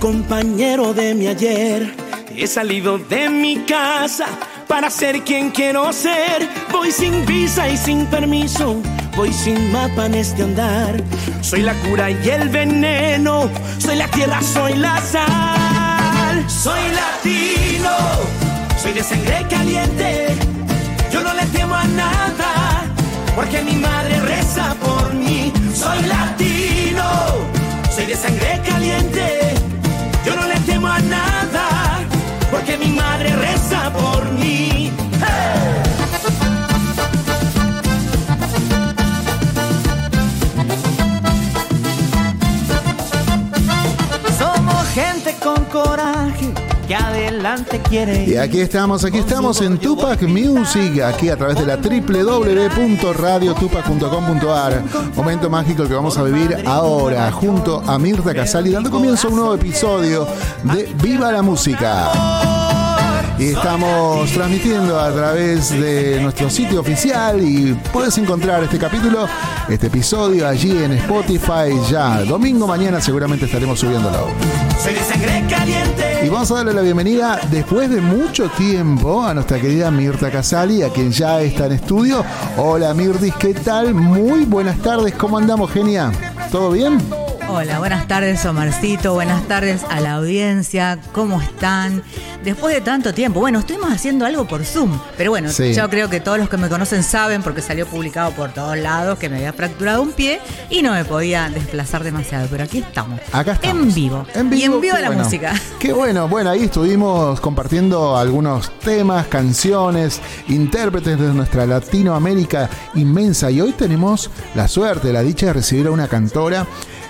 compañero de mi ayer. He salido de mi casa para ser quien quiero ser. Voy sin visa y sin permiso, voy sin mapa en este andar. Soy la cura y el veneno, soy la tierra, soy la sal. Soy latino, soy de sangre caliente. Yo no le temo a nada, porque mi madre reza por mí. Soy latino, soy de sangre caliente. Adelante quiere ir. Y aquí estamos, aquí estamos en Tupac Music, aquí a través de la www.radiotupac.com.ar. Momento mágico el que vamos a vivir ahora, junto a Mirta Casali, dando comienzo a un nuevo episodio de Viva la Música. Y estamos transmitiendo a través de nuestro sitio oficial y puedes encontrar este capítulo, este episodio allí en Spotify ya. Domingo mañana seguramente estaremos subiéndolo. Sangre caliente. Y vamos a darle la bienvenida después de mucho tiempo a nuestra querida Mirta Casali, a quien ya está en estudio. Hola Mirtis, ¿qué tal? Muy buenas tardes, ¿cómo andamos, genia? ¿Todo bien? Hola, buenas tardes Omarcito, buenas tardes a la audiencia, ¿cómo están? Después de tanto tiempo, bueno, estuvimos haciendo algo por Zoom, pero bueno, Sí. yo creo que todos los que me conocen saben porque salió publicado por todos lados que me había fracturado un pie y no me podía desplazar demasiado, pero aquí estamos. Acá estamos. En vivo. En vivo. Y en vivo la bueno. música. Qué bueno. Bueno, ahí estuvimos compartiendo algunos temas, canciones, intérpretes de nuestra Latinoamérica inmensa. Y hoy tenemos la suerte, la dicha de recibir a una cantora.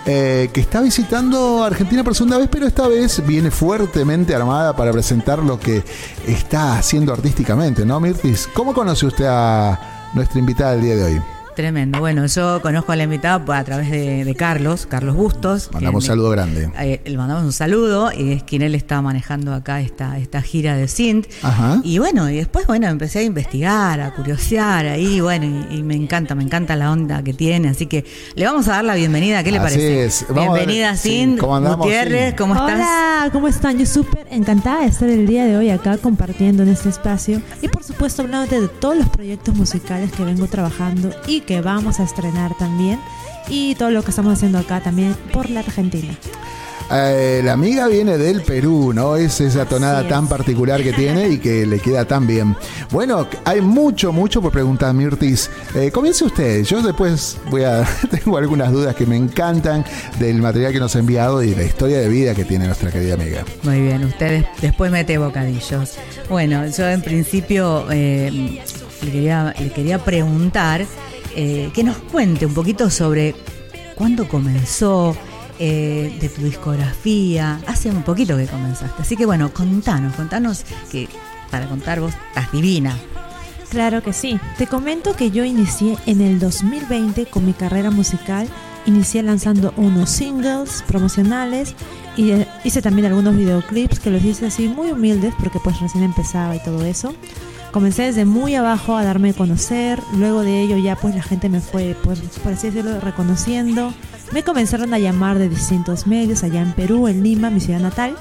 Eh, que está visitando Argentina por segunda vez, pero esta vez viene fuertemente armada para presentar lo que está haciendo artísticamente, ¿no, Mirtis? ¿Cómo conoce usted a nuestra invitada del día de hoy? Tremendo. Bueno, yo conozco a la invitada a través de, de Carlos, Carlos Bustos. Mandamos un saludo grande. Eh, le mandamos un saludo y es quien él está manejando acá esta, esta gira de Sint. Ajá. Y bueno, y después, bueno, empecé a investigar, a curiosear ahí, bueno, y, y me encanta, me encanta la onda que tiene. Así que le vamos a dar la bienvenida, ¿qué le Así parece? es. Vamos a ver- Bienvenida, sí, Sint ¿cómo andamos, Gutiérrez? ¿cómo estás? Hola, ¿cómo están? Yo súper encantada de estar el día de hoy acá compartiendo en este espacio y por supuesto hablando de todos los proyectos musicales que vengo trabajando y que vamos a estrenar también y todo lo que estamos haciendo acá también por la Argentina. Eh, la amiga viene del Perú, ¿no? Es esa tonada es. tan particular que tiene y que le queda tan bien. Bueno, hay mucho, mucho por preguntar, Mirtis. Eh, comience usted. Yo después voy a. Tengo algunas dudas que me encantan del material que nos ha enviado y la historia de vida que tiene nuestra querida amiga. Muy bien, ustedes después mete bocadillos. Bueno, yo en principio eh, le, quería, le quería preguntar eh, que nos cuente un poquito sobre cuándo comenzó, eh, de tu discografía. Hace un poquito que comenzaste. Así que bueno, contanos, contanos que para contar vos estás divina. Claro que sí. Te comento que yo inicié en el 2020 con mi carrera musical. Inicié lanzando unos singles promocionales y eh, hice también algunos videoclips que los hice así muy humildes porque pues recién empezaba y todo eso. Comencé desde muy abajo a darme a conocer, luego de ello ya pues la gente me fue, pues, por así decirlo, reconociendo. Me comenzaron a llamar de distintos medios allá en Perú, en Lima, mi ciudad natal.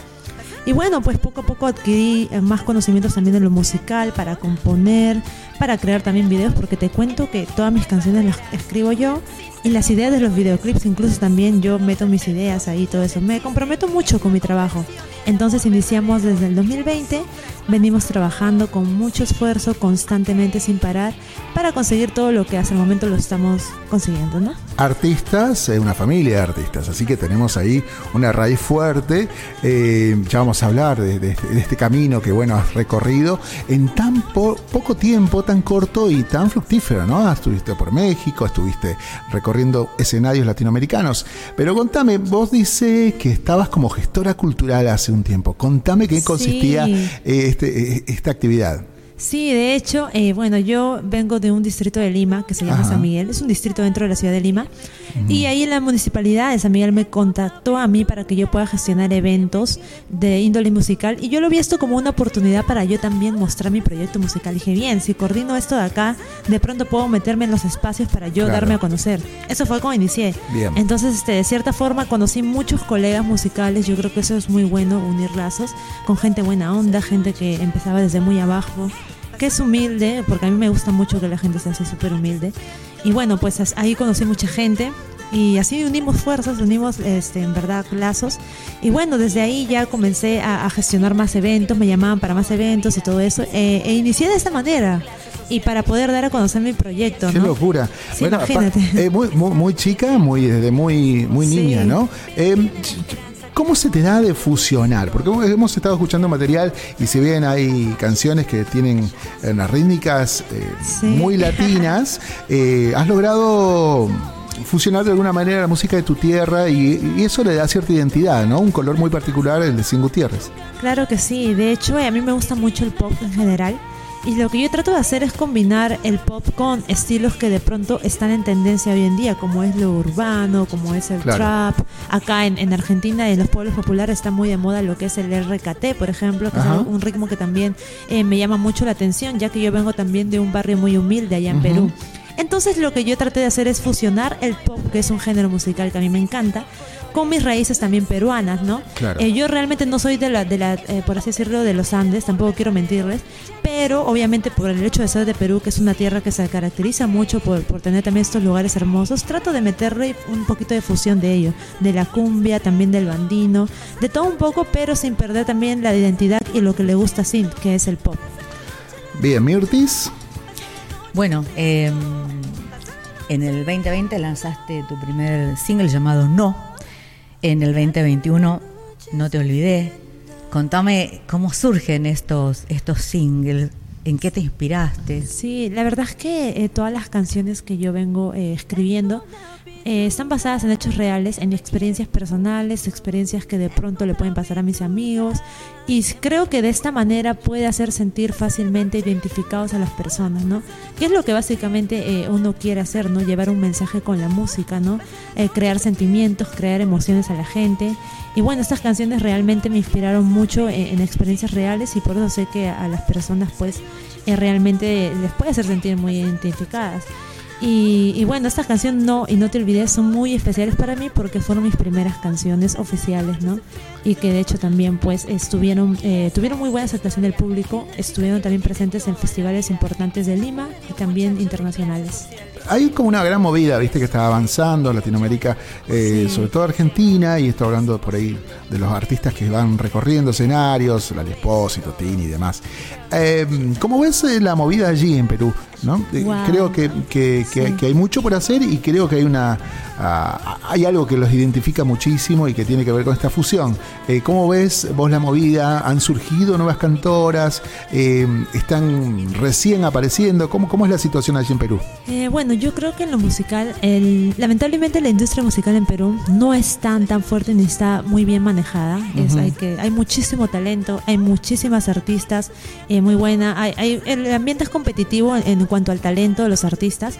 Y bueno, pues poco a poco adquirí eh, más conocimientos también de lo musical, para componer, para crear también videos, porque te cuento que todas mis canciones las escribo yo y las ideas de los videoclips incluso también yo meto mis ideas ahí, todo eso. Me comprometo mucho con mi trabajo. Entonces iniciamos desde el 2020, venimos trabajando con mucho esfuerzo, constantemente sin parar, para conseguir todo lo que hasta el momento lo estamos consiguiendo, ¿no? Artistas, eh, una familia de artistas, así que tenemos ahí una raíz fuerte. Eh, ya vamos a hablar de, de- de este camino que bueno has recorrido en tan po- poco tiempo, tan corto y tan fructífero, ¿no? Estuviste por México, estuviste recorriendo escenarios latinoamericanos. Pero contame, vos dices que estabas como gestora cultural hace un tiempo. Contame qué Sí. consistía eh, este, eh, esta actividad. Sí, de hecho, eh, bueno, yo vengo de un distrito de Lima que se llama Ajá. San Miguel, es un distrito dentro de la ciudad de Lima, y ahí la municipalidad de San Miguel me contactó a mí para que yo pueda gestionar eventos de índole musical, y yo lo vi esto como una oportunidad para yo también mostrar mi proyecto musical. Dije, bien, si coordino esto de acá, de pronto puedo meterme en los espacios para yo Claro. darme a conocer. Eso fue como inicié. Bien. Entonces, este, de cierta forma, conocí muchos colegas musicales. Yo creo que eso es muy bueno, unir lazos con gente buena onda, gente que empezaba desde muy abajo, que es humilde, porque a mí me gusta mucho que la gente sea así súper humilde. Y bueno, pues ahí conocí mucha gente. Y así unimos fuerzas, unimos este, en verdad lazos. Y bueno, desde ahí ya comencé a, a gestionar más eventos, me llamaban para más eventos y todo eso. eh, e inicié de esta manera. Y para poder dar a conocer mi proyecto. Qué ¿no? locura. Sí, apa- imagínate. eh, muy, muy, muy chica, muy, desde muy, muy Sí. niña, ¿no? Eh, ¿Cómo se te da de fusionar? Porque hemos estado escuchando material y si bien hay canciones que tienen eh, unas rítmicas eh, Sí. muy latinas, eh, has logrado fusionar de alguna manera la música de tu tierra y, y eso le da cierta identidad, ¿no? Un color muy particular, el de Sin Gutiérrez. Claro que sí, de hecho a mí me gusta mucho el pop en general y lo que yo trato de hacer es combinar el pop con estilos que de pronto están en tendencia hoy en día, como es lo urbano, como es el Claro. trap. Acá en, en Argentina, en los pueblos populares, está muy de moda lo que es el RKT, por ejemplo, que Ajá. es un ritmo que también eh, me llama mucho la atención, ya que yo vengo también de un barrio muy humilde allá en Ujú. Perú. Entonces lo que yo traté de hacer es fusionar el pop, que es un género musical que a mí me encanta, con mis raíces también peruanas, ¿no? Claro. Eh, yo realmente no soy de la, de la eh, por así decirlo, de los Andes, tampoco quiero mentirles, pero obviamente por el hecho de ser de Perú, que es una tierra que se caracteriza mucho por, por tener también estos lugares hermosos, trato de meterle un poquito de fusión de ello, de la cumbia, también del bandino, de todo un poco, pero sin perder también la identidad y lo que le gusta a Sint, que es el pop. Bien, Mirtis. Bueno, eh, en el 2020 lanzaste tu primer single llamado No. En el 2021 No te olvidé. Contame cómo surgen estos, estos singles, en qué te inspiraste. Sí, la verdad es que eh, todas las canciones que yo vengo eh, escribiendo eh, están basadas en hechos reales, en experiencias personales, experiencias que de pronto le pueden pasar a mis amigos y creo que de esta manera puede hacer sentir fácilmente identificados a las personas, ¿no? Que es lo que básicamente eh, uno quiere hacer, ¿no? Llevar un mensaje con la música, ¿no? Eh, crear sentimientos, crear emociones a la gente. Y bueno, estas canciones realmente me inspiraron mucho en, en experiencias reales y por eso sé que a las personas pues eh, realmente les puede hacer sentir muy identificadas. Y, y bueno, esta canción No y No Te Olvides son muy especiales para mí porque fueron mis primeras canciones oficiales, ¿no? Y que de hecho también pues estuvieron, eh, tuvieron muy buena aceptación del público, estuvieron también presentes en festivales importantes de Lima y también internacionales. Hay como una gran movida, viste, que está avanzando en Latinoamérica, eh, Sí. sobre todo Argentina, y estoy hablando por ahí de los artistas que van recorriendo escenarios, la Espósito, Tini y demás. Eh, ¿Cómo ves eh, la movida allí en Perú? ¿no? Eh, Wow. Creo que, que- que- Sí. que hay mucho por hacer y creo que hay una hay algo que los identifica muchísimo y que tiene que ver con esta fusión. Eh, ¿Cómo ves vos la movida? ¿Han surgido nuevas cantoras? Eh, ¿Están recién apareciendo? ¿Cómo, ¿Cómo es la situación allí en Perú? Bueno, yo creo que en lo musical, el- lamentablemente la industria musical en Perú no es tan tan fuerte ni está muy bien manejada. Es- hay, que, hay muchísimo talento, hay muchísimas artistas eh, muy buenas. Hay, hay- el ambiente es competitivo en, en cuanto al talento de los artistas,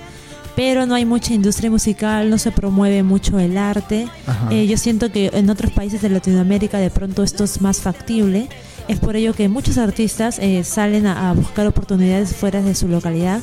pero no hay mucha industria musical, no se promueve mucho el arte. Eh, yo siento que en otros países de Latinoamérica de pronto esto es más factible. Es por ello que muchos artistas eh, salen a, a buscar oportunidades fuera de su localidad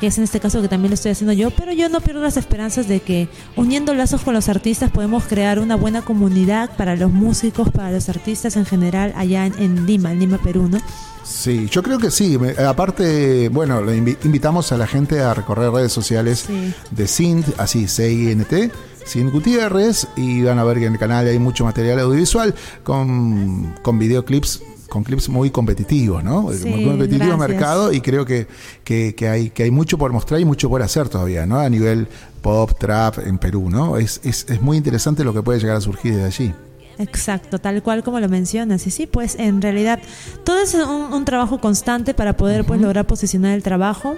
que es en este caso que también lo estoy haciendo yo, pero yo no pierdo las esperanzas de que uniendo lazos con los artistas podemos crear una buena comunidad para los músicos, para los artistas en general allá en, en Lima, en Lima, Perú, ¿no? Sí, yo creo que sí. Aparte, bueno, le invi- invitamos a la gente a recorrer redes sociales Sí. de Sint, así C-I-N-T, Sint Gutiérrez, y van a ver que en el canal hay mucho material audiovisual con, con videoclips con clips muy competitivos, ¿no? Sí, muy competitivo gracias. mercado y creo que, que, que hay, que hay mucho por mostrar y mucho por hacer todavía, ¿no? A nivel pop, trap en Perú, ¿no? Es, es, es muy interesante lo que puede llegar a surgir desde allí. Exacto, tal cual como lo mencionas. Y sí, pues en realidad todo es un, un trabajo constante para poder pues lograr posicionar el trabajo.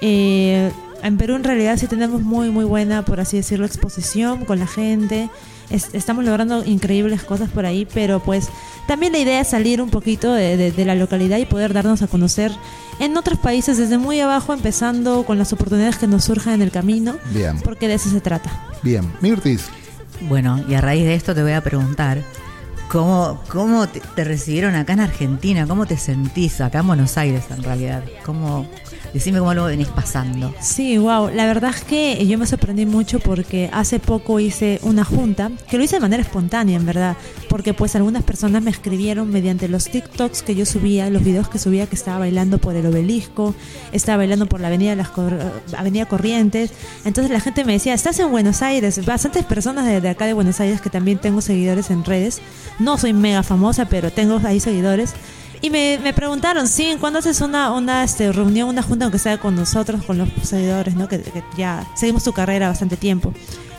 Eh, en Perú en realidad sí tenemos muy muy buena, por así decirlo, exposición con la gente. Es- estamos logrando increíbles cosas por ahí, pero pues también la idea es salir un poquito de, de- de la localidad y poder darnos a conocer en otros países desde muy abajo, empezando con las oportunidades que nos surjan en el camino, Bien, porque de eso se trata. bien. Mirtis, Bueno, y a raíz de esto te voy a preguntar, ¿cómo, cómo te, te recibieron acá en Argentina? ¿Cómo te sentís acá en Buenos Aires en realidad? ¿Cómo, decime cómo lo venís pasando. Sí, wow. La verdad es que yo me sorprendí mucho porque hace poco hice una junta, que lo hice de manera espontánea, en verdad, porque pues algunas personas me escribieron mediante los TikToks que yo subía, los videos que subía que estaba bailando por el obelisco, estaba bailando por la avenida, las Cor- avenida Corrientes. Entonces la gente me decía, estás en Buenos Aires. Bastantes personas de, de acá de Buenos Aires que también tengo seguidores en redes. No soy mega famosa, pero tengo ahí seguidores. Y me, me preguntaron, sí, ¿cuándo haces una, una este, reunión, una junta, aunque sea con nosotros, con los seguidores, ¿no? Que, que ya seguimos tu carrera bastante tiempo.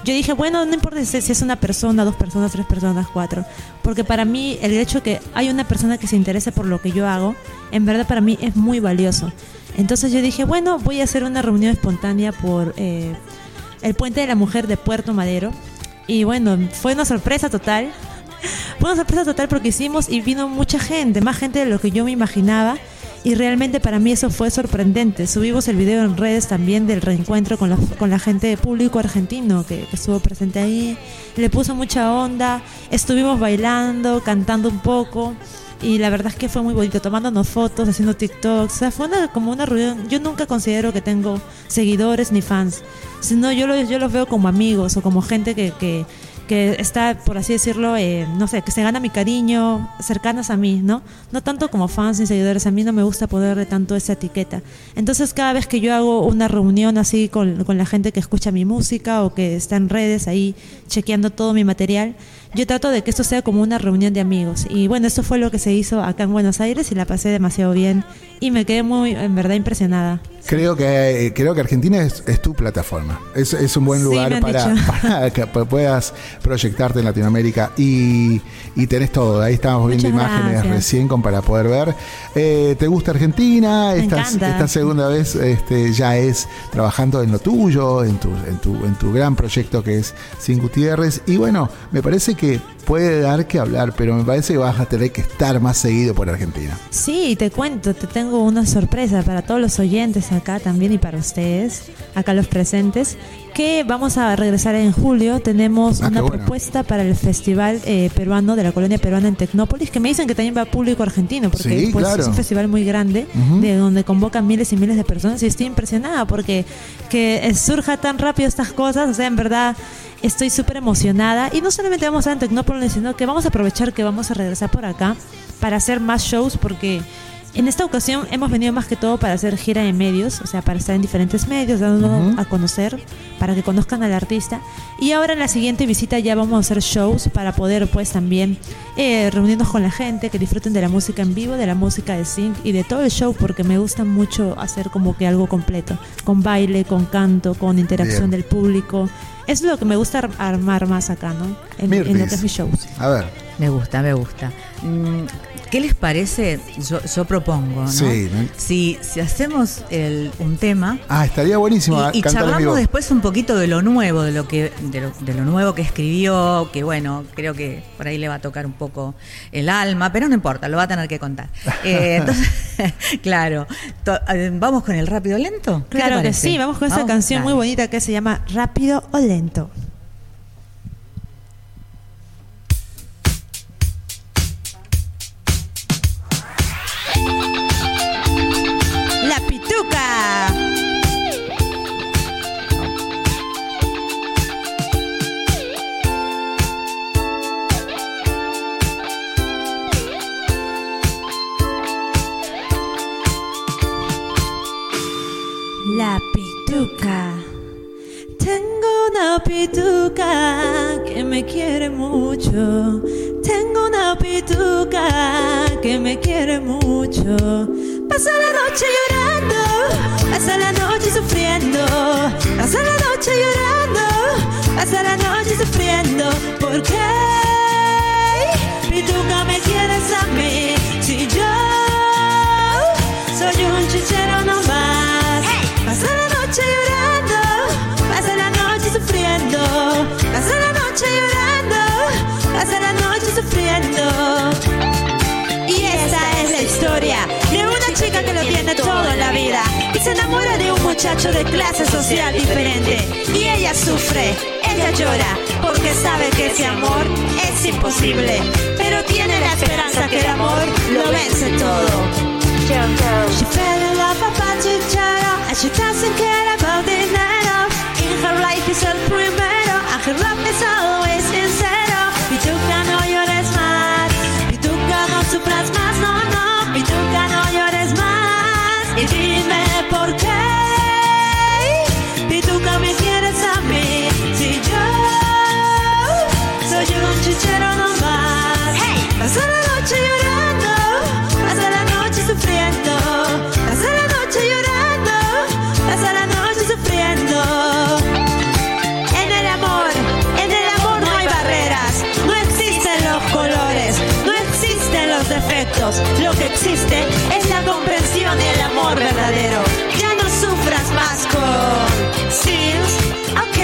Yo dije, bueno, no importa si es una persona, dos personas, tres personas, cuatro. Porque para mí el hecho que hay una persona que se interese por lo que yo hago, en verdad para mí es muy valioso. Entonces yo dije, bueno, voy a hacer una reunión espontánea por eh, el Puente de la Mujer de Puerto Madero. Y bueno, fue una sorpresa total. Fue una sorpresa total porque hicimos y vino mucha gente, más gente de lo que yo me imaginaba. Y realmente para mí eso fue sorprendente. Subimos el video en redes también del reencuentro con la, gente de público argentino que, estuvo presente ahí. Le puso mucha onda. Estuvimos bailando, cantando un poco. Y la verdad es que fue muy bonito, tomándonos fotos, haciendo TikToks. O sea, fue una, como una reunión. Yo nunca considero que tengo seguidores ni fans, sino yo los, veo como amigos o como gente que, que está, por así decirlo, eh, no sé, que se gana mi cariño, cercanas a mí, ¿no? No tanto como fans ni seguidores, a mí no me gusta ponerle tanto esa etiqueta. Entonces, cada vez que yo hago una reunión así con, con la gente que escucha mi música o que está en redes ahí chequeando todo mi material, yo trato de que esto sea como una reunión de amigos. Y bueno, eso fue lo que se hizo acá en Buenos Aires y la pasé demasiado bien y me quedé muy, en verdad, impresionada. Creo que, eh, creo que Argentina es, es tu plataforma. Es, es un buen Sí, lugar han para, para que pu- puedas proyectarte en Latinoamérica y, y tenés todo. Ahí estábamos viendo Muchas imágenes gracias. recién con, para poder ver. Eh, ¿Te gusta Argentina? Esta, esta segunda vez este, ya es trabajando en lo tuyo, en tu, en, tu, en tu gran proyecto que es Sin Gutiérrez. Y bueno, me parece que puede dar que hablar, pero me parece que vas a tener que estar más seguido por Argentina. Sí, te cuento, te tengo una sorpresa para todos los oyentes acá también y para ustedes, acá los presentes, que vamos a regresar en julio. Tenemos Ah, una bueno. propuesta para el Festival eh, Peruano de la Colonia Peruana en Tecnópolis, que me dicen que también va público argentino, porque Sí, pues, claro. es un festival muy grande, de donde convocan miles y miles de personas y estoy impresionada porque que surja tan rápido estas cosas, o sea, en verdad estoy súper emocionada. Y no solamente vamos a estar en Tecnópolis, sino que vamos a aprovechar que vamos a regresar por acá para hacer más shows porque en esta ocasión hemos venido más que todo para hacer gira de medios, o sea, para estar en diferentes medios, dándonos Ujú. a conocer, para que conozcan al artista. Y ahora en la siguiente visita ya vamos a hacer shows para poder pues también eh, reunirnos con la gente, que disfruten de la música en vivo, de la música de sync y de todo el show, porque me gusta mucho hacer como que algo completo, con baile, con canto, con interacción Bien. del público. Es lo que me gusta ar- armar más acá, ¿no? En, en lo que es mis shows. A ver. Me gusta, me gusta. Mm, ¿Qué les parece? Yo, yo propongo, ¿no? Sí. Si, si hacemos el- un tema Ah, estaría buenísimo y, vivo. charlamos después un poquito de lo nuevo, de lo que, de lo, de lo nuevo que escribió, que bueno, creo que por ahí le va a tocar un poco el alma, pero no importa, lo va a tener que contar. Eh, entonces, claro, To- eh, vamos con el rápido lento. ¿Qué te Claro que sí, vamos con Vamos, canción muy bonita que se llama Rápido o Lento. La pituca. Tengo una pituca que me quiere mucho. Tengo una pituca que me quiere mucho. Pasa la noche llorando, pasa la noche sufriendo. Pasa la noche llorando, pasa la noche sufriendo. ¿Por qué? Pituca me quieres a mí si yo soy un chichero nomás. Pasa la noche llorando, pasa la noche sufriendo, pasa la noche llorando, noche sufriendo. Muchacho de clase social diferente. Y ella sufre, ella llora, porque sabe que ese amor es imposible, pero tiene la esperanza que el amor lo vence todo. She fell in love about Chicharo and she doesn't care about dinero. In her life is el primero and her love is always sincero. Es la comprensión y el amor verdadero. Ya no sufras más con Sils, ok.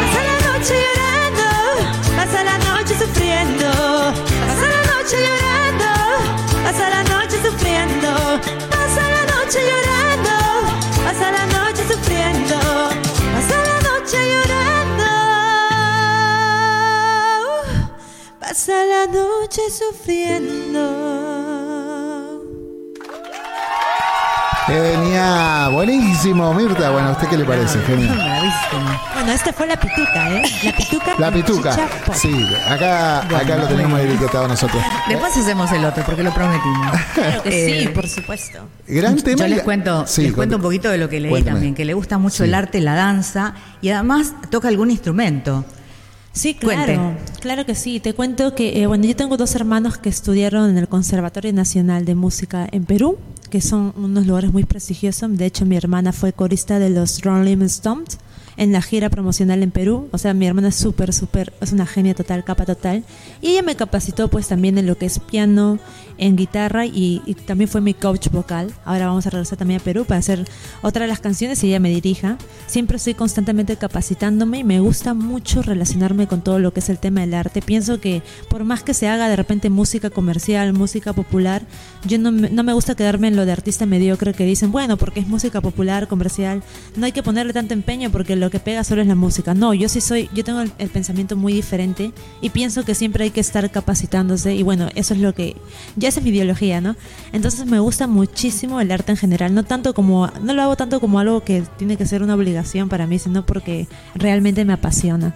Pasa la noche llorando, pasa la noche sufriendo, pasa la noche llorando, pasa la noche sufriendo, pasa la noche llorando, pasa la noche sufriendo, pasa la noche llorando, pasa la noche sufriendo. Genial, buenísimo, Mirta. Bueno, ¿a usted qué le parece? Genial. Bravísimo. Bueno, esta fue la pituca, ¿eh? La pituca. La pituca. Sí, acá, acá lo tenemos etiquetado nosotros. Después hacemos el otro, porque lo prometimos. Claro que sí, Eh, por supuesto. Gran tema. Yo les cuento, Sí, les cuento un poquito de lo que leí Cuéntame. también, que le gusta mucho Sí. el arte, la danza y además toca algún instrumento. Sí, Cuente. claro, claro que sí. Te cuento que, eh, bueno, yo tengo dos hermanos que estudiaron en el Conservatorio Nacional de Música en Perú, que son unos lugares muy prestigiosos. De hecho, mi hermana fue corista de los Rolling Stones en la gira promocional en Perú. O sea, mi hermana es súper, súper, es una genia total, capa total. Y ella me capacitó pues también en lo que es piano, en guitarra y, y también fue mi coach vocal. Ahora vamos a regresar también a Perú para hacer otra de las canciones y ella me dirija. Siempre estoy constantemente capacitándome y me gusta mucho relacionarme con todo lo que es el tema del arte. Pienso que por más que se haga de repente música comercial, música popular, yo no no me gusta quedarme en lo de artista mediocre que dicen, bueno, porque es música popular, comercial, no hay que ponerle tanto empeño porque lo que pega solo es la música. No, yo sí soy, yo tengo el, el pensamiento muy diferente y pienso que siempre hay que estar capacitándose y bueno, eso es lo que, ya esa es mi ideología, ¿no? Entonces me gusta muchísimo el arte en general, no tanto como, no lo hago tanto como algo que tiene que ser una obligación para mí, sino porque realmente me apasiona.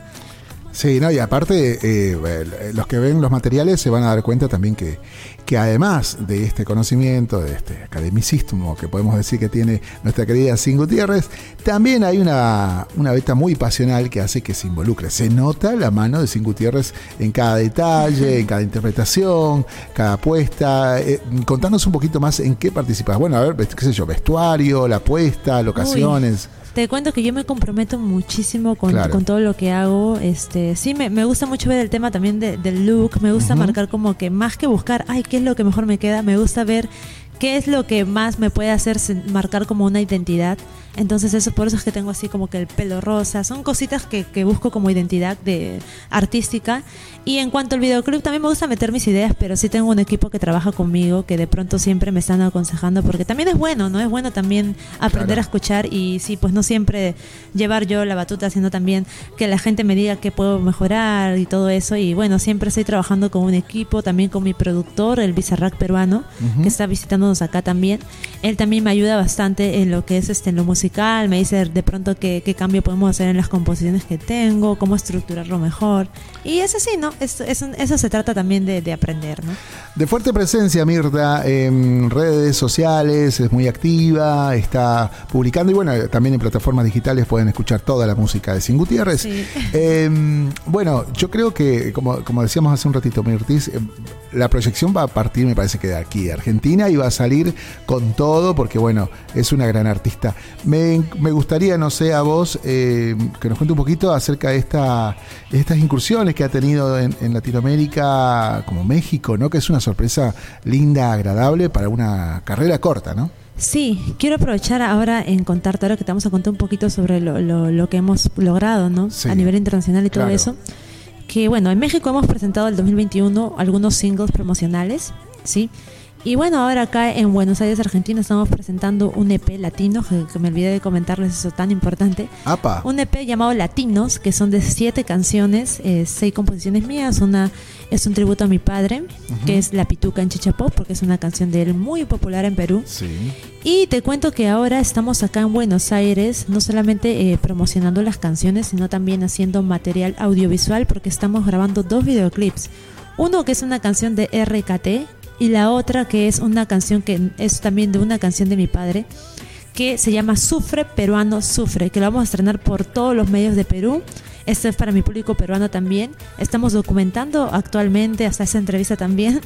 Sí, no, y aparte, eh, los que ven los materiales se van a dar cuenta también que, que además de este conocimiento, de este academicismo que podemos decir que tiene nuestra querida Sin Gutiérrez, también hay una, una beta muy pasional que hace que se involucre. Se nota la mano de Sin Gutiérrez en cada detalle, en cada interpretación, cada apuesta. Eh, contanos un poquito más en qué participas. Bueno, a ver, qué sé yo, vestuario, la apuesta, locaciones. Te cuento que yo me comprometo muchísimo con, Claro. con todo lo que hago. Este, sí, me, me gusta mucho ver el tema también de- del look. Me gusta marcar como que más que buscar, ay, ¿qué es lo que mejor me queda? Me gusta ver qué es lo que más me puede hacer marcar como una identidad. Entonces eso por eso es que tengo así como que el pelo rosa. Son cositas que, que busco como identidad de artística. Y en cuanto al videoclip, también me gusta meter mis ideas, pero sí tengo un equipo que trabaja conmigo, que de pronto siempre me están aconsejando, porque también es bueno, ¿no? Es bueno también aprender Claro. a escuchar y sí, pues no siempre llevar yo la batuta, sino también que la gente me diga qué puedo mejorar y todo eso. Y bueno, siempre estoy trabajando con un equipo, también con mi productor, el Bizarrack peruano, Ujú. que está visitándonos acá también. Él también me ayuda bastante en lo que es este en lo musical, me dice de pronto qué, qué cambio podemos hacer en las composiciones que tengo, cómo estructurarlo mejor. Y es así, ¿no? Es, es eso se trata también de, de aprender, ¿no? De fuerte presencia, Mirta, en redes sociales, es muy activa, está publicando y bueno, también en plataformas digitales pueden escuchar toda la música de Sin Gutiérrez. Sí. Eh, bueno, yo creo que, como, como decíamos hace un ratito, Mirtis, eh, la proyección va a partir, me parece que de aquí, de Argentina, y va a salir con todo, porque bueno, es una gran artista. Me, me gustaría, no sé, a vos, eh, que nos cuente un poquito acerca de esta, estas incursiones que ha tenido en, en Latinoamérica, como México, ¿no? Que es una sorpresa linda, agradable para una carrera corta, ¿no? Sí, quiero aprovechar ahora en contarte, ahora que te vamos a contar un poquito sobre lo, lo- lo que hemos logrado, ¿no? Sí, A nivel internacional y todo claro. eso. que bueno, en México hemos presentado el 2021 algunos singles promocionales, ¿sí? Y bueno, ahora acá en Buenos Aires, Argentina, estamos presentando un EP latino, que, me olvidé de comentarles eso tan importante. Un EP llamado Latinos, que son de siete canciones, eh, seis composiciones mías. Una es un tributo a mi padre, que es La Pituca en Chichapó, porque es una canción de él muy popular en Perú. Sí. Y te cuento que ahora estamos acá en Buenos Aires, no solamente eh, promocionando las canciones, sino también haciendo material audiovisual, porque estamos grabando dos videoclips. Uno que es una canción de RKT, y la otra que es una canción que es también de una canción de mi padre que se llama Sufre Peruano Sufre, que lo vamos a estrenar por todos los medios de Perú. Esto es para mi público peruano también. Estamos documentando actualmente, hasta esa entrevista también,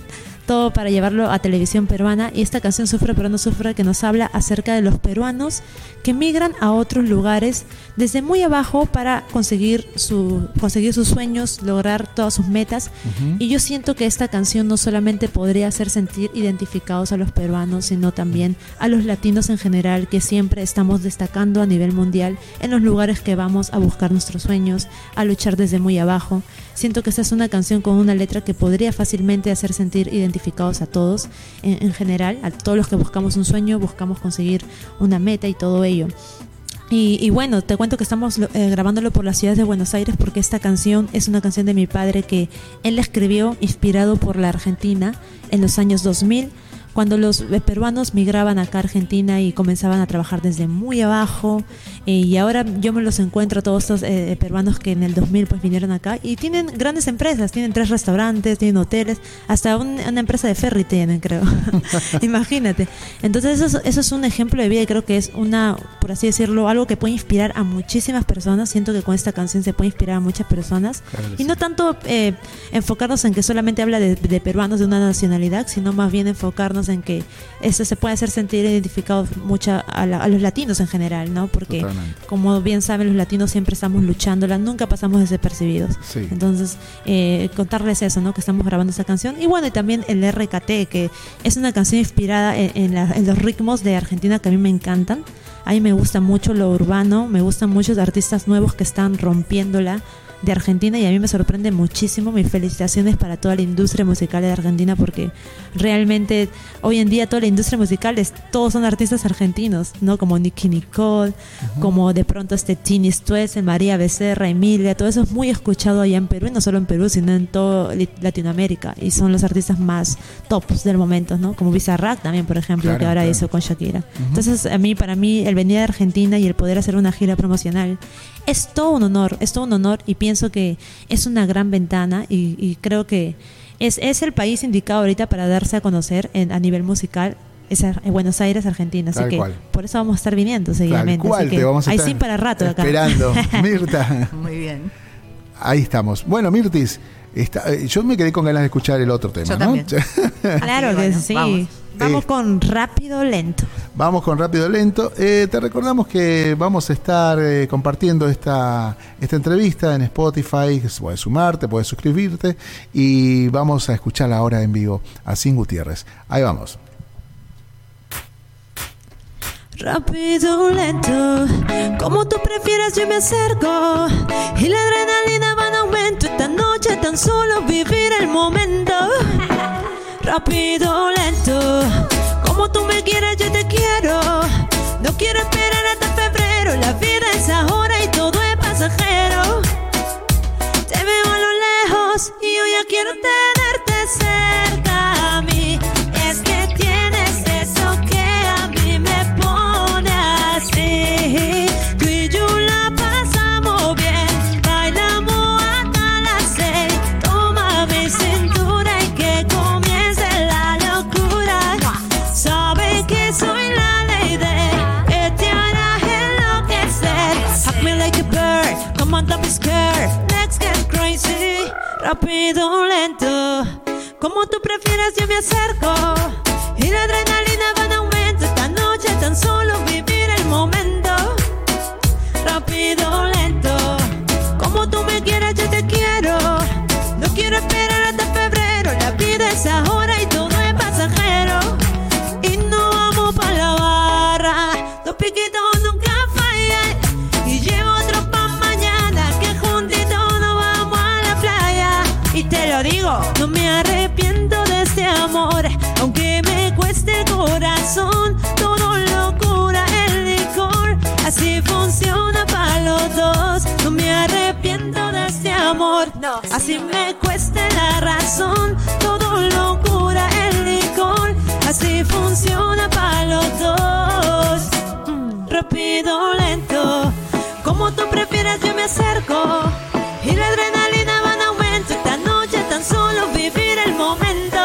todo para llevarlo a televisión peruana. Y esta canción Sufre Peruano Sufre que nos habla acerca de los peruanos que migran a otros lugares desde muy abajo para conseguir, su, conseguir sus sueños, lograr todas sus metas. Y yo siento que esta canción no solamente podría hacer sentir identificados a los peruanos, sino también a los latinos en general, que siempre estamos destacando a nivel mundial en los lugares que vamos a buscar nuestros sueños, a luchar desde muy abajo. Siento que esta es una canción con una letra que podría fácilmente hacer sentir identificados a todos en, general, a todos los que buscamos un sueño, buscamos conseguir una meta y todo ello. Y, bueno, te cuento que estamos eh, grabándolo por la ciudad de Buenos Aires porque esta canción es una canción de mi padre que él escribió inspirado por la Argentina en los años 2000 cuando los eh, peruanos migraban acá a Argentina y comenzaban a trabajar desde muy abajo eh, y ahora yo me los encuentro todos estos eh, peruanos que en el 2000 pues vinieron acá y tienen grandes empresas, tienen tres restaurantes, tienen hoteles, hasta una empresa de ferry tienen creo, imagínate. Entonces eso, eso es un ejemplo de vida y creo que es una, por así decirlo, algo que puede inspirar a muchísimas personas, siento que con esta canción se puede inspirar a muchas personas. Y no tanto enfocarnos en que solamente habla de, de peruanos de una nacionalidad, sino más bien enfocarnos en que eso se puede hacer sentir identificado mucho a, los latinos en general, ¿no? Porque como bien saben los latinos siempre estamos luchándola, nunca pasamos desapercibidos. Entonces eh, contarles eso, ¿no? Que estamos grabando esa canción y bueno y también el RKT que es una canción inspirada en, en los ritmos de Argentina que a mí me encantan. A mí me gusta mucho lo urbano, me gustan muchos artistas nuevos que están rompiéndola de Argentina y a mí me sorprende muchísimo. Mis felicitaciones para toda la industria musical de Argentina porque realmente hoy en día toda la industria musical es, todos son artistas argentinos, ¿no? Como Nicky Nicole, como de pronto este Tini Stuese, María Becerra, Emilia, todo eso es muy escuchado allá en Perú y no solo en Perú, sino en toda Latinoamérica y son los artistas más tops del momento, ¿no? Como Bizarrap también, por ejemplo, que ahora hizo con Shakira. Entonces, a mí, para mí, el venir a Argentina y el poder hacer una gira promocional es todo un honor, es todo un honor y pienso que es una gran ventana y, creo que es, es, el país indicado ahorita para darse a conocer en, a nivel musical. Es en Buenos Aires, Argentina. Así que por eso vamos a estar viniendo seguidamente. Así que para rato acá. Esperando. Mirta. Muy bien. Ahí estamos. Bueno, Mirtis, está, eh, yo me quedé con ganas de escuchar el otro tema, ¿no? claro que sí. Vamos con rápido lento. Vamos con rápido lento. Eh, te recordamos que vamos a estar eh, compartiendo esta, esta entrevista en Spotify. Puedes sumarte, puedes suscribirte y vamos a escucharla ahora en vivo a Sin Gutiérrez. Ahí vamos. Rápido, lento, como tú prefieras yo me acerco y la adrenalina va en aumento esta noche tan solo vivir el momento rápido, lento. Como tú me quieres, yo te quiero. No quiero esperar hasta febrero. La vida es ahora y todo es pasajero. Te veo a lo lejos y yo ya quiero tenerte cerca rápido lento. Como tú prefieras, yo me acerco. Funciona para los dos. Mm, rápido, lento, como tú prefieras yo me acerco y la adrenalina va en aumento. Esta noche tan solo vivir el momento.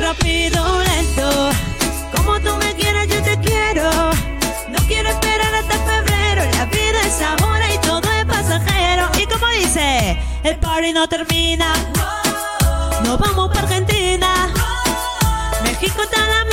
Rápido, lento, como tú me quieras yo te quiero. No quiero esperar hasta febrero. La vida es ahora y todo es pasajero. Y como dice, el party no termina. Nos vamos para Argentina. En la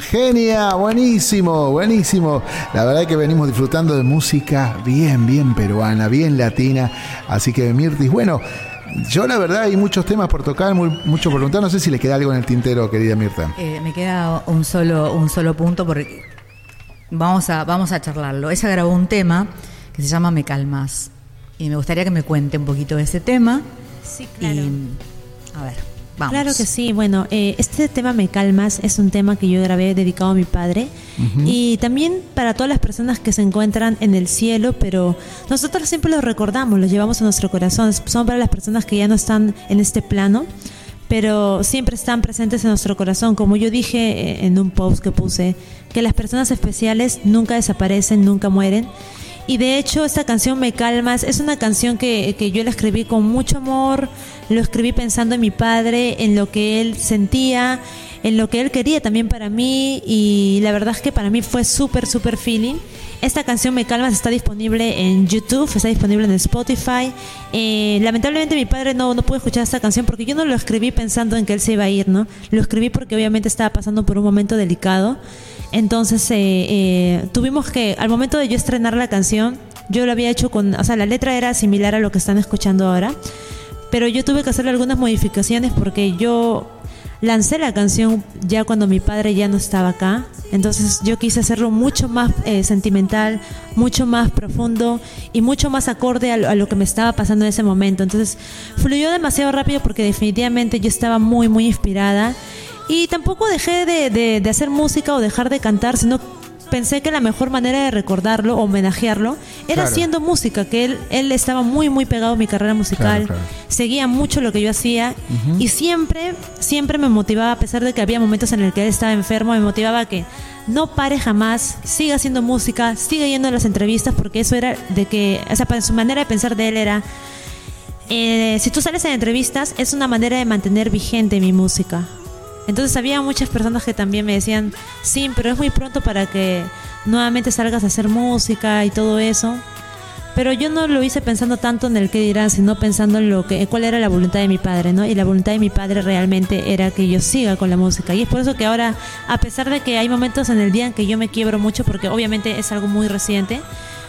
Genia, buenísimo, buenísimo. La verdad que venimos disfrutando de música bien, bien peruana, bien latina. Así que Mirtis, bueno, yo la verdad hay muchos temas por tocar, muy- mucho por preguntar. No sé si le queda algo en el tintero, querida Mirta. Eh, me queda un solo, un solo punto porque vamos a, vamos a charlarlo. Ella grabó un tema que se llama Me Calmas. Y me gustaría que me cuente un poquito de ese tema. Sí, Y, a ver, vamos. Claro que sí. Bueno, eh, este tema Me Calmas es un tema que yo grabé dedicado a mi padre y también para todas las personas que se encuentran en el cielo, pero nosotros siempre los recordamos, los llevamos a nuestro corazón. Son para las personas que ya no están en este plano, pero siempre están presentes en nuestro corazón. Como yo dije eh, en un post que puse, que las personas especiales nunca desaparecen, nunca mueren. Y de hecho esta canción Me Calmas es una canción que, que yo la escribí con mucho amor, lo escribí pensando en mi padre, en lo que él sentía, en lo que él quería también para mí y la verdad es que para mí fue súper, súper feeling. Esta canción Me Calmas está disponible en YouTube, está disponible en Spotify. Eh, lamentablemente mi padre no, no pudo escuchar esta canción porque yo no lo escribí pensando en que él se iba a ir, ¿no? Lo escribí porque obviamente estaba pasando por un momento delicado. Entonces eh, eh, tuvimos que, al momento de yo estrenar la canción, yo lo había hecho con, o sea, la letra era similar a lo que están escuchando ahora, pero yo tuve que hacerle algunas modificaciones porque yo lancé la canción ya cuando mi padre ya no estaba acá. Entonces yo quise hacerlo mucho más eh, sentimental, mucho más profundo y mucho más acorde a lo, que me estaba pasando en ese momento. Entonces fluyó demasiado rápido porque definitivamente yo estaba muy, muy inspirada. Y tampoco dejé de, hacer música o dejar de cantar, sino pensé que la mejor manera de recordarlo, homenajearlo, era Claro. haciendo música, que él, él estaba muy, muy pegado a mi carrera musical, Claro, claro. seguía mucho lo que yo hacía y siempre, siempre me motivaba, a pesar de que había momentos en el que él estaba enfermo, me motivaba a que no pare jamás, siga haciendo música, siga yendo a las entrevistas, porque eso era de que, o sea, para su manera de pensar de él era, eh, si tú sales en entrevistas, es una manera de mantener vigente mi música. Entonces había muchas personas que también me decían, sí, pero es muy pronto para que nuevamente salgas a hacer música y todo eso. Pero yo no lo hice pensando tanto en el que dirán, sino pensando en lo que, cuál era la voluntad de mi padre, ¿no? Y la voluntad de mi padre realmente era que yo siga con la música. Y es por eso que ahora, a pesar de que hay momentos en el día en que yo me quiebro mucho, porque obviamente es algo muy reciente,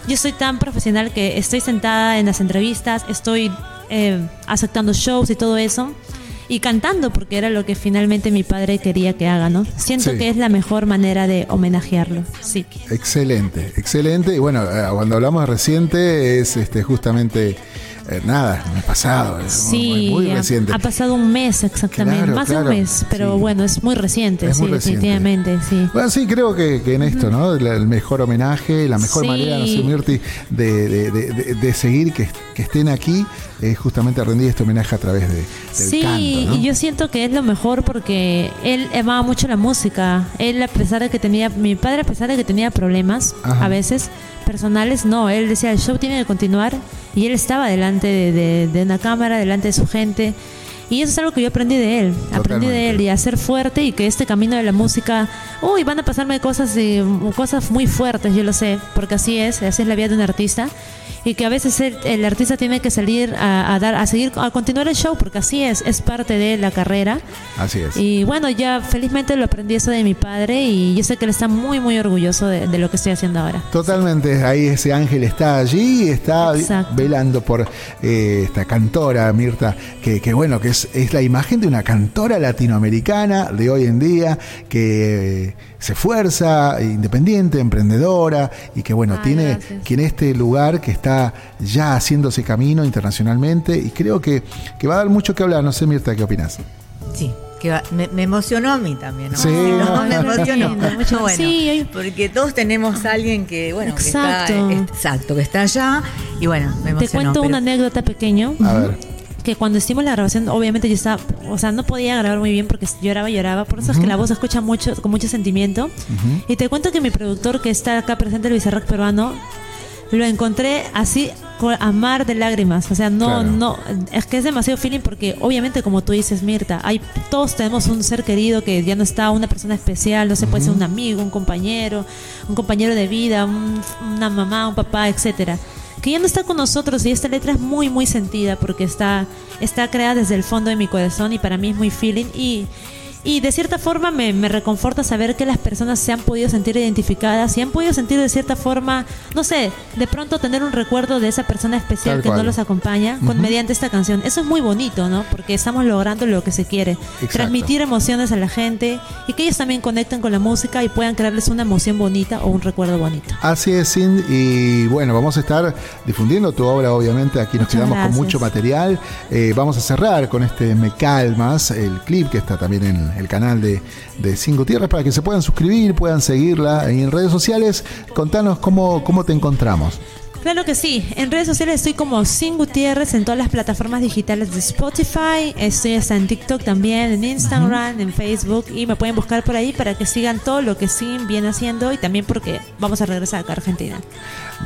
yo soy tan profesional que estoy sentada en las entrevistas, estoy eh, aceptando shows y todo eso. Y cantando, porque era lo que finalmente mi padre quería que haga, ¿no? Siento Sí. que es la mejor manera de homenajearlo, sí. Excelente, excelente. Y bueno, eh, cuando hablamos de reciente es este justamente eh, nada, en el pasado, es Sí, muy, muy ha- reciente. Ha, pasado un mes exactamente, Claro, más de un mes, pero sí. bueno, es muy reciente, Es sí, muy reciente. definitivamente, sí. Bueno, sí, creo que, que en esto, ¿no? El mejor homenaje, la mejor Sí. manera, no sé, Mirti, de, de- de- de- de seguir que, que estén aquí, es justamente rendir este homenaje a través de, del Sí, canto, ¿no? y yo siento que es lo mejor porque él amaba mucho la música. Él, a pesar de que tenía, mi padre, a pesar de que tenía problemas Ajá. a veces personales, no, él decía el show tiene que continuar y él estaba delante de, de- de una cámara, delante de su gente. Y eso es algo que yo aprendí de él, aprendí de él y a ser fuerte y que este camino de la música, uy, van a pasarme cosas, eh, cosas muy fuertes, yo lo sé, porque así es, así es la vida de un artista. Y que a veces el, el artista tiene que salir a, a dar a seguir a continuar el show porque así es es parte de la carrera Así es. y bueno ya felizmente lo aprendí eso de mi padre y yo sé que él está muy muy orgulloso de, de lo que estoy haciendo ahora Totalmente, ahí ese ángel está allí está Exacto. velando por eh, esta cantora, Mirta, que, que bueno, que es, es la imagen de una cantora latinoamericana de hoy en día, que eh, se esfuerza, independiente, emprendedora, y que bueno, Ay, tiene, gracias. tiene este lugar que está ya haciéndose camino internacionalmente, y creo que, que va a dar mucho que hablar. No sé, Mirta, ¿qué opinas? Sí, que va- me, me emocionó a mí también. ¿no? Sí. No, me emocionó. lindo, mucho- Bueno, sí, porque todos tenemos a alguien que, bueno, que está, Exacto. exacto, que está allá y bueno, me te emocionó. cuento pero- una anécdota pequeño A ver. Que cuando hicimos la grabación, obviamente yo estaba, o sea, no podía grabar muy bien porque lloraba, lloraba, por eso es que la voz se escucha mucho, con mucho sentimiento. Y te cuento que mi productor que está acá presente, el Bizarrack peruano, lo encontré así a mar de lágrimas, o sea, no, Claro. no, es que es demasiado feeling porque obviamente como tú dices, Mirta, hay, todos tenemos un ser querido que ya no está, una persona especial, no se puede ser un amigo, un compañero, un compañero de vida, un- una mamá, un papá, etcétera que ya no está con nosotros y esta letra es muy muy sentida porque está está creada desde el fondo de mi corazón y para mí es muy feeling. Y y de cierta forma me, me reconforta saber que las personas se han podido sentir identificadas y han podido sentir de cierta forma, no sé, de pronto tener un recuerdo de esa persona especial Tal que cual. no los acompaña con mediante esta canción. Eso es muy bonito, ¿no? Porque estamos logrando lo que se quiere, Exacto. transmitir emociones a la gente y que ellos también conecten con la música y puedan crearles una emoción bonita o un recuerdo bonito. Así es, Cindy. Y bueno, vamos a estar difundiendo tu obra, obviamente. Aquí nos Muchas quedamos con mucho material. Eh, vamos a cerrar con este Me Calmas, el clip que está también en el canal de, de Sin Gutiérrez, para que se puedan suscribir, puedan seguirla en redes sociales. Contanos cómo, cómo te encontramos. Claro que sí. En redes sociales estoy como Sin Gutiérrez en todas las plataformas digitales de Spotify. Estoy hasta en TikTok también, en Instagram, en Facebook. Y me pueden buscar por ahí para que sigan todo lo que Sin viene haciendo y también porque vamos a regresar acá a Argentina.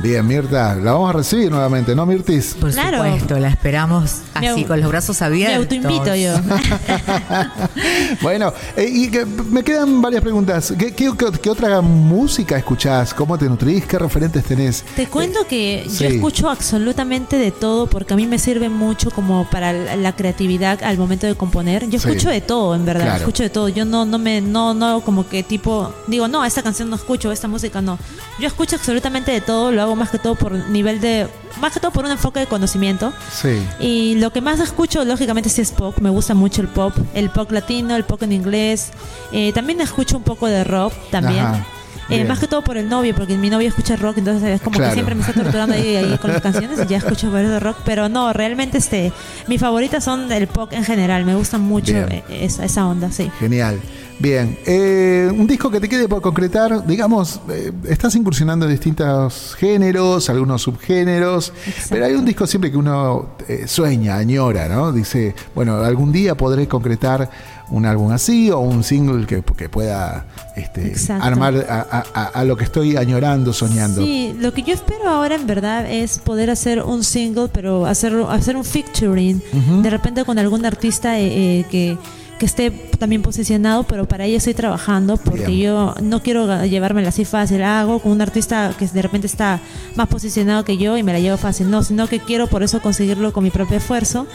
Bien, Mirta, la vamos a recibir nuevamente, ¿no, Mirtis? Por Claro. supuesto, la esperamos Me así, con los brazos Me abiertos. autoinvito yo. bueno, eh, y que me quedan varias preguntas. ¿Qué, qué- qué- qué otra música escuchás? ¿Cómo te nutrís? ¿Qué referentes tenés? Te cuento que sí. yo escucho absolutamente de todo porque a mí me sirve mucho como para la creatividad al momento de componer. Yo Sí. escucho de todo, en verdad. Claro. Escucho de todo. Yo no, no me, no, no como que tipo, digo, no, esta canción no escucho, esta música no. Yo escucho absolutamente de todo, lo hago más que todo por nivel de, más que todo por un enfoque de conocimiento. Sí. Y lo que más escucho, lógicamente, sí es pop. Me gusta mucho el pop. El pop latino, el pop en inglés. Eh, también escucho un poco de rock también. Ajá, Eh, más que todo por el novio, porque mi novio escucha rock, entonces es como Claro. que siempre me está torturando ahí, ahí con las canciones y ya escucho varios de rock. Pero no, realmente este, mis favoritas son el pop en general. Me gusta mucho eh, esa, esa onda, sí. Genial. Bien, eh, un disco que te quede por concretar, digamos, eh, estás incursionando en distintos géneros, algunos subgéneros, pero hay un disco siempre que uno eh, sueña, añora, ¿no? Dice, bueno, algún día podré concretar un álbum así o un single que, que pueda este, armar a, a- a- a lo que estoy añorando, soñando. Sí, lo que yo espero ahora en verdad es poder hacer un single, pero hacer, hacer un featuring, de repente con algún artista eh, eh, que, que esté también posicionado, pero para ello estoy trabajando porque Bien. yo no quiero llevármela así fácil, hago con un artista que de repente está más posicionado que yo y me la llevo fácil, no, sino que quiero por eso conseguirlo con mi propio esfuerzo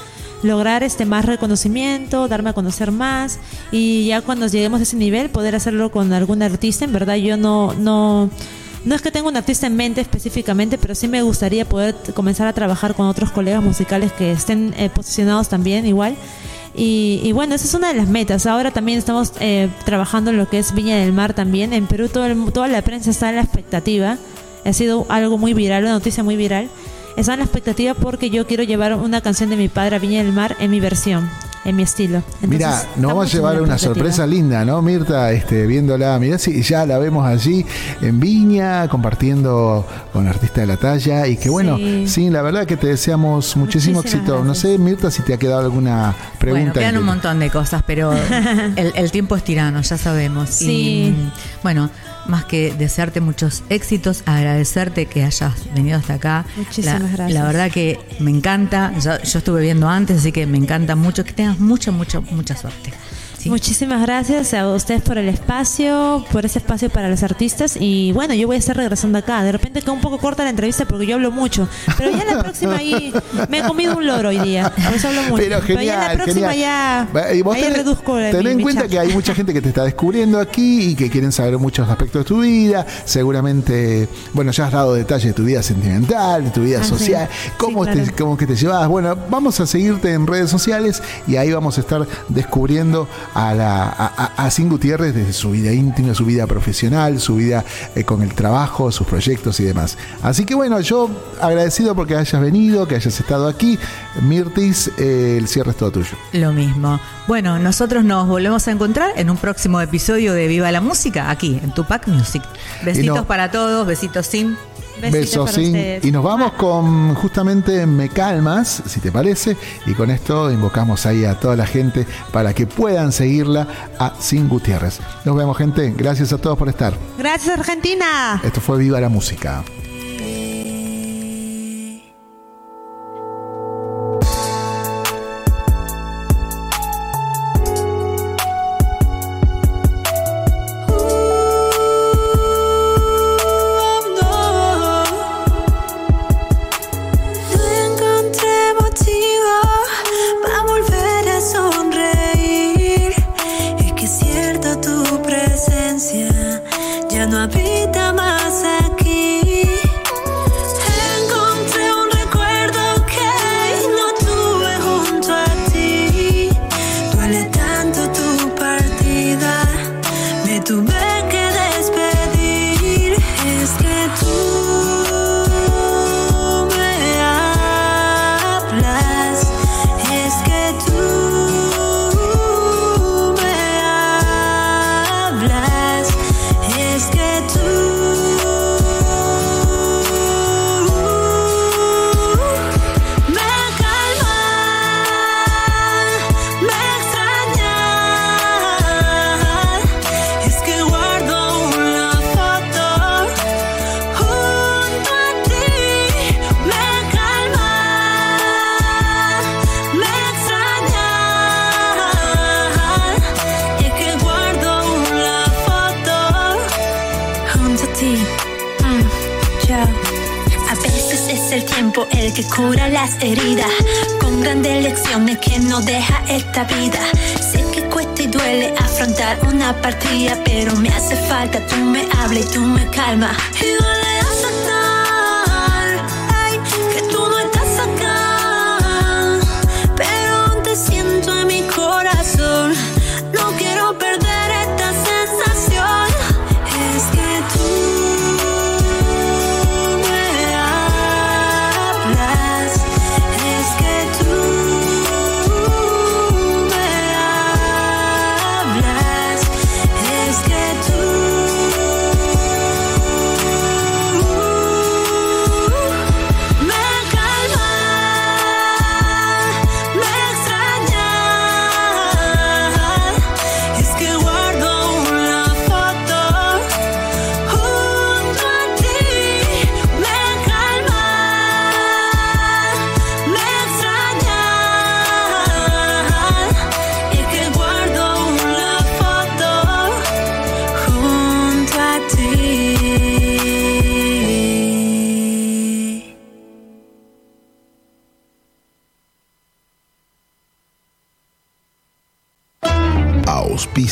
lograr este más reconocimiento, darme a conocer más y ya cuando lleguemos a ese nivel poder hacerlo con algún artista. En verdad yo no no no es que tenga un artista en mente específicamente, pero sí me gustaría poder comenzar a trabajar con otros colegas musicales que estén eh, posicionados también igual. Y, y bueno, esa es una de las metas. Ahora también estamos eh, trabajando en lo que es Viña del Mar también. En Perú todo el- toda la prensa está en la expectativa. Ha sido algo muy viral, una noticia muy viral. Está en la expectativa porque yo quiero llevar una canción de mi padre Viña del Mar en mi versión, en mi estilo. Entonces, Mira, nos vamos a llevar una sorpresa linda, ¿no, Mirta? Este, viéndola, mirá si ya la vemos allí en Viña, compartiendo con artista de la talla. Y que bueno, sí, Sí. la verdad que te deseamos muchísimo Muchísimas éxito. No sé, Mirta, si te ha quedado alguna pregunta. Bueno, quedan que- un montón de cosas, pero el, el tiempo es tirano, ya sabemos. Sí. Y mm, bueno, más que desearte muchos éxitos, agradecerte que hayas venido hasta acá. Muchísimas la, gracias. La verdad que me encanta, yo, yo estuve viendo antes, así que me encanta mucho que tengas mucha, mucha, mucha suerte. Sí. Muchísimas gracias a ustedes por el espacio, por ese espacio para los artistas. Y bueno, yo voy a estar regresando acá. De repente queda un poco corta la entrevista porque yo hablo mucho. Pero ya la próxima ahí me he comido un loro hoy día. Por eso hablo mucho. Pero genial, ya la próxima genial. ya, Y vos ahí tenés- reduzco Ten mi- en mi cuenta charla. que hay mucha gente que te está descubriendo aquí y que quieren saber muchos aspectos de tu vida. Seguramente, bueno, ya has dado detalles de tu vida sentimental, de tu vida Ah, sí. social, cómo, Sí, te- cómo que te llevas. Bueno, vamos a seguirte en redes sociales y ahí vamos a estar descubriendo a, la, a, Sin Gutiérrez desde su vida íntima, su vida profesional, su vida eh, con el trabajo, sus proyectos y demás. Así que bueno, yo agradecido porque hayas venido, que hayas estado aquí. Mirtis, eh, el cierre es todo tuyo. Lo mismo. Bueno, nosotros nos volvemos a encontrar en un próximo episodio de Viva la Música, aquí en Tupac Music. Besitos no- para todos, besitos sin. Besitos Besos, para sí. ustedes. Y nos vamos con justamente Me Calmas, si te parece. Y con esto invocamos ahí a toda la gente para que puedan seguirla a Sin Gutiérrez. Nos vemos, gente. Gracias a todos por estar. Gracias, Argentina. Esto fue Viva la Música. El que cura las heridas con grandes lecciones que nos deja esta vida. Sé que cuesta y duele afrontar una partida, pero me hace falta tú me hablas y tú me calmas.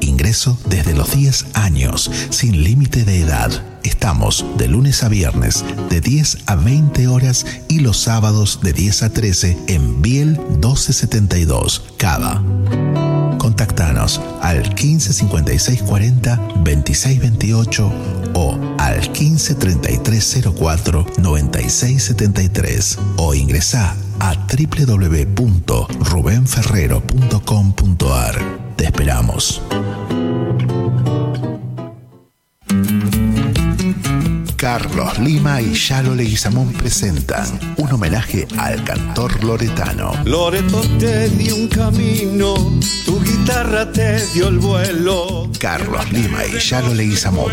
Ingreso desde los 10 años, sin límite de edad. Estamos de lunes a viernes de 10 a 20 horas y los sábados de 10 a 13 en Biel 1272, Cava. Contactanos al 15 56 40 26 28 o al 15 33 04 96 73 o ingresa a www.rubenferrero.com.ar. Te esperamos. Carlos Lima y Yalo Leguizamón presentan un homenaje al cantor loretano. Loreto te dio un camino, tu guitarra te dio el vuelo. Carlos Lima y Yalo Leguizamón,